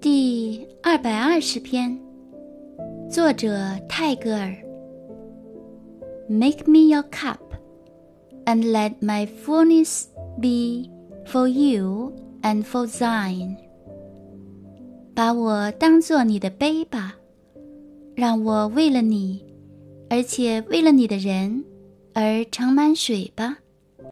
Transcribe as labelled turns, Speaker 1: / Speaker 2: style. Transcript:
Speaker 1: 第二百二十篇，作者泰戈尔。Make me your cup, and let my fullness be for you and for thine. 把我当做你的杯吧，让我为了你，而且为了你的人，而盛满水吧。